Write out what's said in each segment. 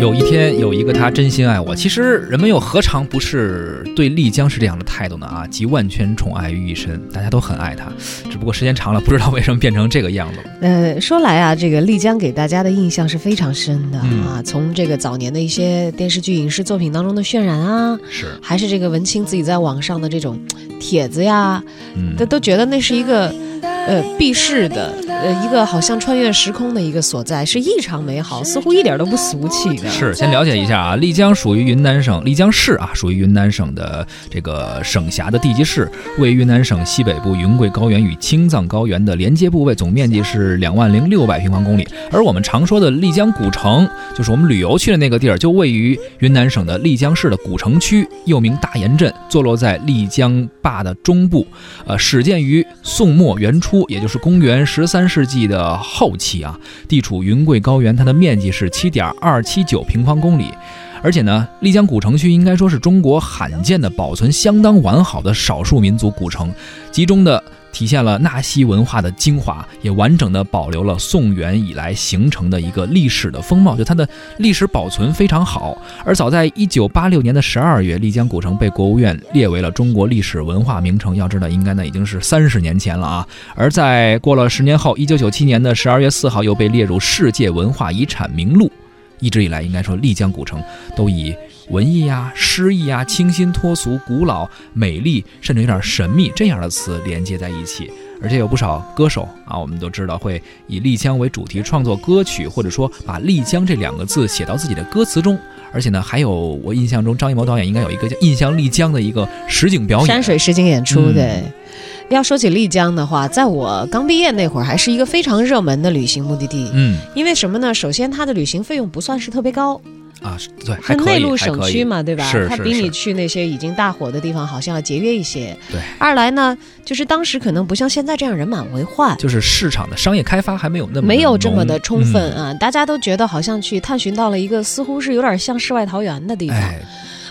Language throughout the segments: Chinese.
有一天有一个他真心爱我，其实人们又何尝不是对丽江是这样的态度呢？啊，集万千宠爱于一身，大家都很爱他，只不过时间长了，不知道为什么变成这个样子了。呃，说来啊，这个丽江给大家的印象是非常深的、嗯啊，从这个早年的一些电视剧、影视作品当中的渲染啊，是，还是这个文青自己在网上的这种帖子呀，嗯都都觉得那是一个呃避世的，呃一个好像穿越时空的一个所在，是异常美好，似乎一点都不俗气的。是，先了解一下啊，丽江属于云南省丽江市啊，属于云南省的这个省辖的地级市，位于云南省西北部云贵高原与青藏高原的连接部位，总面积是两万零六百平方公里。而我们常说的丽江古城，就是我们旅游去的那个地儿，就位于云南省的丽江市的古城区，又名大研镇，坐落在丽江坝的中部。呃，始建于宋末元初，也就是公元十三世纪的后期啊。地处云贵高原，它的面积是七点二七九平方公里。而且呢，丽江古城区应该说是中国罕见的保存相当完好的少数民族古城，集中的体现了纳西文化的精华，也完整的保留了宋元以来形成的一个历史的风貌，就它的历史保存非常好。而早在一九八六年的十二月，丽江古城被国务院列为了中国历史文化名城。要知道，应该呢已经是三十年前了啊。而在过了十年后，一九九七年的十二月四号又被列入世界文化遗产名录。一直以来，应该说丽江古城都以文艺呀、诗意呀、清新脱俗、古老、美丽，甚至有点神秘这样的词连接在一起。而且有不少歌手啊，我们都知道会以丽江为主题创作歌曲，或者说把丽江这两个字写到自己的歌词中。而且呢，还有我印象中张艺谋导演应该有一个叫《印象丽江》的一个实景表演。山水实景演出，嗯对。要说起丽江的话，在我刚毕业那会儿，还是一个非常热门的旅行目的地。嗯因为什么呢？首先，它的旅行费用不算是特别高，啊，对，还是可以，内陆省区嘛，对吧？是是是它比你去那些已经大火的地方好像要节约一些。对。二来呢，就是当时可能不像现在这样人满为患。就是市场的商业开发还没有那么没有这么的充分嗯啊，大家都觉得好像去探寻到了一个似乎是有点像世外桃源的地方。哎，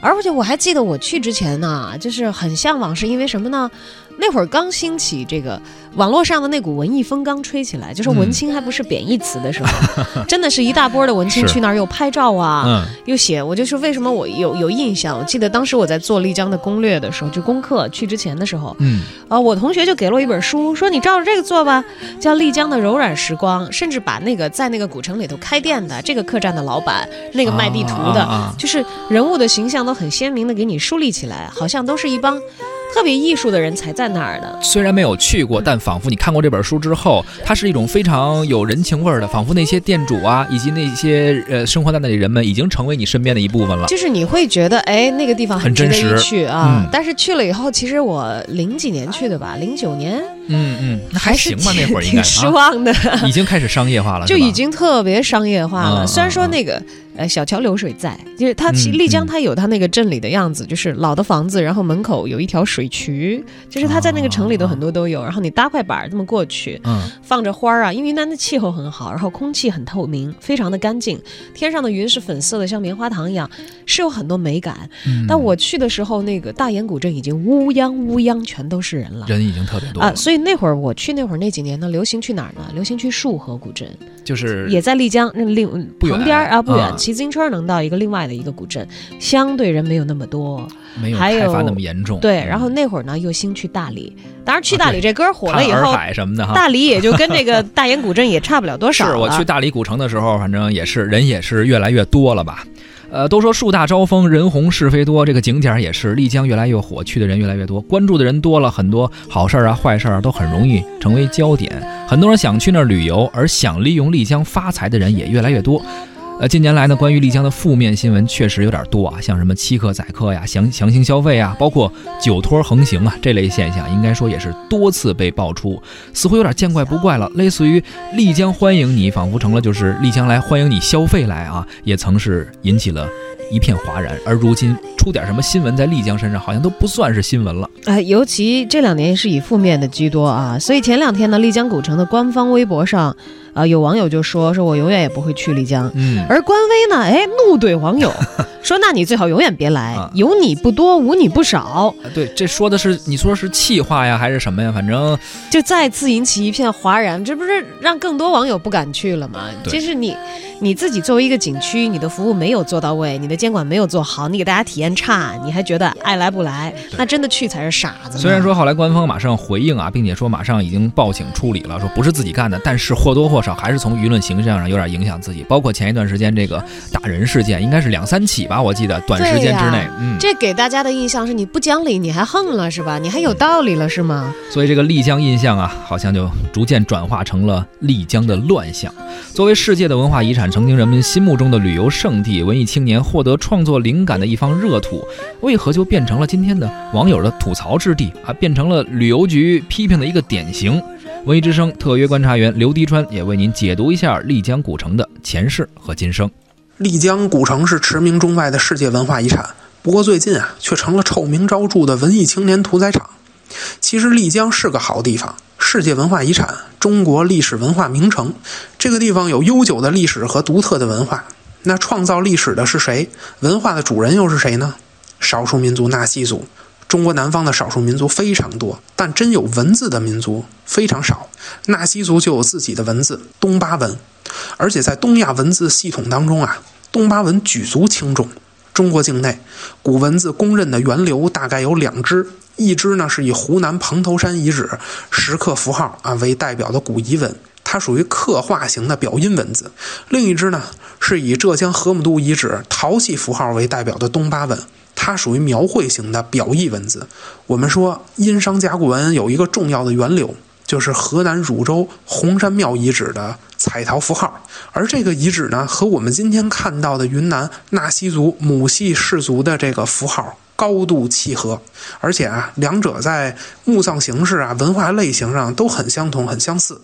而且我还记得我去之前呢，就是很向往，是因为什么呢？那会儿刚兴起这个网络上的那股文艺风刚吹起来，就是文青还不是贬义词的时候，真的是一大波的文青去那儿又拍照啊，嗯又写。我就是为什么我有有印象？我记得当时我在做丽江的攻略的时候，就功课去之前的时候，嗯，啊，我同学就给了我一本书，说你照着这个做吧，叫《丽江的柔软时光》，甚至把那个在那个古城里头开店的这个客栈的老板，那个卖地图的，啊啊啊就是人物的形象都很鲜明的给你树立起来，好像都是一帮特别艺术的人才在那儿呢。虽然没有去过，但仿佛你看过这本书之后，它是一种非常有人情味儿的，仿佛那些店主啊，以及那些呃生活在那里人们，已经成为你身边的一部分了。就是你会觉得，哎，那个地方很真实去啊。嗯但是去了以后，其实我零几年去的吧，零九年嗯嗯，那还行吧，那会儿应该挺失啊，望的。已经开始商业化了，就已经特别商业化了。嗯虽然说那个呃小桥流水在，就是它其嗯丽江嗯它有它那个镇里的样子，就是老的房子，然后门口有一条水渠，就是它在那个城里头很多都有。然后你搭块板儿这么过去，嗯放着花儿啊，因为云南的气候很好，然后空气很透明，非常的干净，天上的云是粉色的，像棉花糖一样，是有很多美感。嗯，但我去的时候，那个大研古镇已经乌泱乌泱全都是人了。人已经特别多啊，所以那会儿我去那会儿那几年呢，流行去哪儿呢？流行去束河古镇。就是也在丽江那另旁边啊，不远，啊骑自行车能到一个另外的一个古镇，相对人没有那么多。没有开发那么严重。对，嗯然后那会儿呢又兴去大理，当然去大理这歌火了以后，海什么的哈。大理也就跟这个大研古镇也差不了多少了。是我去大理古城的时候，反正也是人也是越来越多了吧。呃，都说树大招风，人红是非多，这个景点也是丽江越来越火，去的人越来越多，关注的人多了，很多好事儿啊、坏事儿啊都很容易成为焦点。很多人想去那儿旅游，而想利用丽江发财的人也越来越多。呃，近年来呢，关于丽江的负面新闻确实有点多啊，像什么欺客宰客呀、强强行消费啊，包括酒托横行啊这类现象，应该说也是多次被爆出，似乎有点见怪不怪了。类似于丽江欢迎你，仿佛成了就是丽江来欢迎你消费来啊，也曾是引起了一片哗然。而如今出点什么新闻在丽江身上，好像都不算是新闻了。哎，尤其这两年是以负面的居多啊，所以前两天呢，丽江古城的官方微博上，啊、有网友就说说我永远也不会去丽江。嗯，而官微呢，哎，怒怼网友，说那你最好永远别来，啊有你不多，无你不少，啊对，这说的是你说是气话呀，还是什么呀？反正就再次引起一片哗然，这不是让更多网友不敢去了吗？对就是你你自己作为一个景区，你的服务没有做到位，你的监管没有做好，你给大家体验差，你还觉得爱来不来，那真的去才是傻子。虽然说后来官方马上回应啊，并且说马上已经报警处理了，说不是自己干的，但是或多或少还是从舆论形象上有点影响自己。包括前一段时间这个打人事件，应该是两三起吧，我记得短时间之内嗯，这给大家的印象是你不讲理，你还横了是吧？你还有道理了是吗？所以这个丽江印象啊，好像就逐渐转化成了丽江的乱象。作为世界的文化遗产，曾经人们心目中的旅游胜地，文艺青年获得创作灵感的一方热土，为何就变成了今天的网友的吐槽之地啊？变成了旅游局批评的一个典型。文艺之声特约观察员刘迪川也为您解读一下丽江古城的前世和今生。丽江古城是驰名中外的世界文化遗产，不过最近啊，却成了臭名昭著的文艺青年屠宰场。其实丽江是个好地方，世界文化遗产、中国历史文化名城。这个地方有悠久的历史和独特的文化。那创造历史的是谁？文化的主人又是谁呢？少数民族纳西族。中国南方的少数民族非常多，但真有文字的民族非常少。纳西族就有自己的文字——东巴文，而且在东亚文字系统当中啊，东巴文举足轻重。中国境内古文字公认的源流大概有两支，一支呢是以湖南蓬头山遗址石刻符号啊为代表的古遗文，它属于刻画型的表音文字；另一支呢是以浙江河姆渡遗址陶器符号为代表的东巴文。它属于描绘型的表意文字。我们说殷商甲骨文有一个重要的源流，就是河南汝州红山庙遗址的彩陶符号，而这个遗址呢，和我们今天看到的云南纳西族母系氏族的这个符号高度契合，而且啊，两者在墓葬形式啊、文化类型上都很相同、很相似。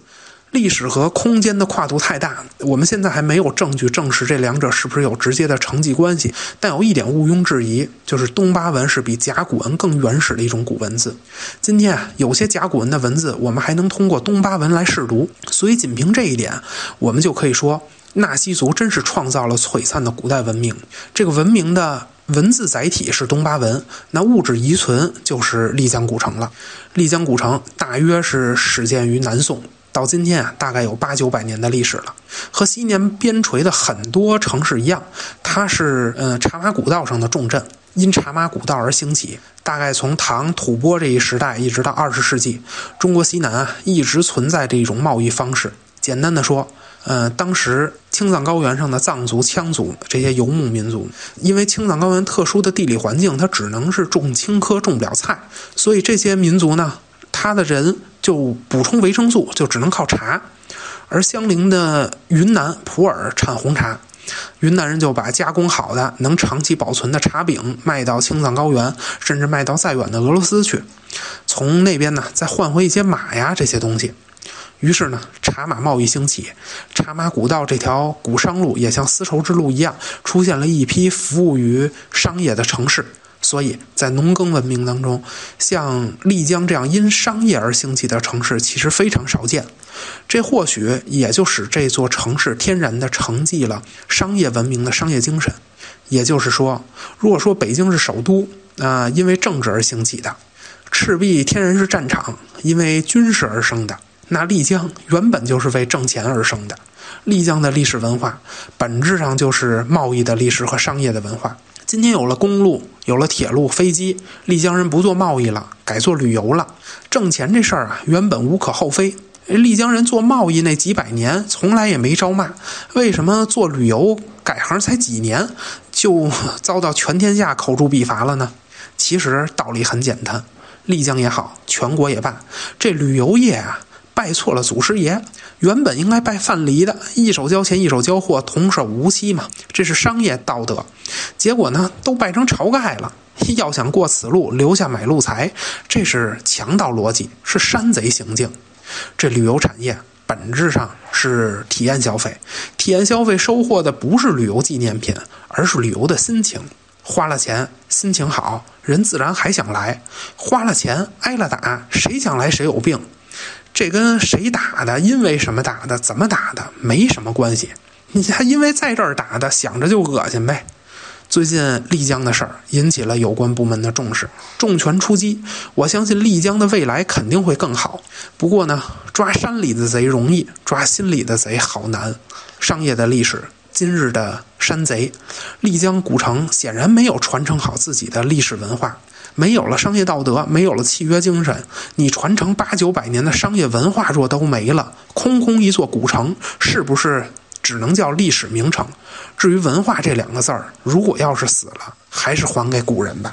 历史和空间的跨度太大，我们现在还没有证据证实这两者是不是有直接的承继关系。但有一点毋庸置疑，就是东巴文是比甲骨文更原始的一种古文字。今天啊，有些甲骨文的文字，我们还能通过东巴文来试读。所以，仅凭这一点，我们就可以说，纳西族真是创造了璀璨的古代文明。这个文明的文字载体是东巴文，那物质遗存就是丽江古城了。丽江古城大约是始建于南宋。到今天啊，大概有八九百年的历史了。和西年边陲的很多城市一样，它是呃茶马古道上的重镇，因茶马古道而兴起。大概从唐吐蕃这一时代一直到二十世纪，中国西南啊一直存在这种贸易方式。简单的说，呃，当时青藏高原上的藏族、羌族这些游牧民族，因为青藏高原特殊的地理环境，它只能是种青稞，种不了菜，所以这些民族呢，他的人就补充维生素，就只能靠茶。而相邻的云南普洱产红茶，云南人就把加工好的、能长期保存的茶饼卖到青藏高原，甚至卖到再远的俄罗斯去，从那边呢再换回一些马呀这些东西。于是呢，茶马贸易兴起，茶马古道这条古商路也像丝绸之路一样，出现了一批服务于商业的城市。所以在农耕文明当中，像丽江这样因商业而兴起的城市其实非常少见。这或许也就使这座城市天然地承继了商业文明的商业精神。也就是说，如果说北京是首都，啊、因为政治而兴起的；赤壁天然是战场，因为军事而生的。那丽江原本就是为挣钱而生的。丽江的历史文化本质上就是贸易的历史和商业的文化。今天有了公路，有了铁路、飞机，丽江人不做贸易了，改做旅游了。挣钱这事儿啊，原本无可厚非。丽江人做贸易那几百年，从来也没招骂。为什么做旅游改行才几年，就遭到全天下口诛笔伐了呢？其实道理很简单，丽江也好，全国也罢，这旅游业啊。拜错了祖师爷，原本应该拜范蠡的，一手交钱一手交货，童叟无欺嘛，这是商业道德。结果呢，都拜成晁盖了。要想过此路，留下买路财，这是强盗逻辑，是山贼行径。这旅游产业本质上是体验消费，体验消费收获的不是旅游纪念品，而是旅游的心情。花了钱，心情好，人自然还想来；花了钱，挨了打，谁想来谁有病。这跟谁打的、因为什么打的、怎么打的没什么关系。你还因为在这儿打的，想着就恶心呗。最近丽江的事儿引起了有关部门的重视，重拳出击。我相信丽江的未来肯定会更好。不过呢，抓山里的贼容易，抓心里的贼好难。商业的历史，今日的山贼，丽江古城显然没有传承好自己的历史文化，没有了商业道德，没有了契约精神。你传承八九百年的商业文化若都没了，空空一座古城，是不是？只能叫历史名城。至于文化这两个字儿，如果要是死了，还是还给古人吧。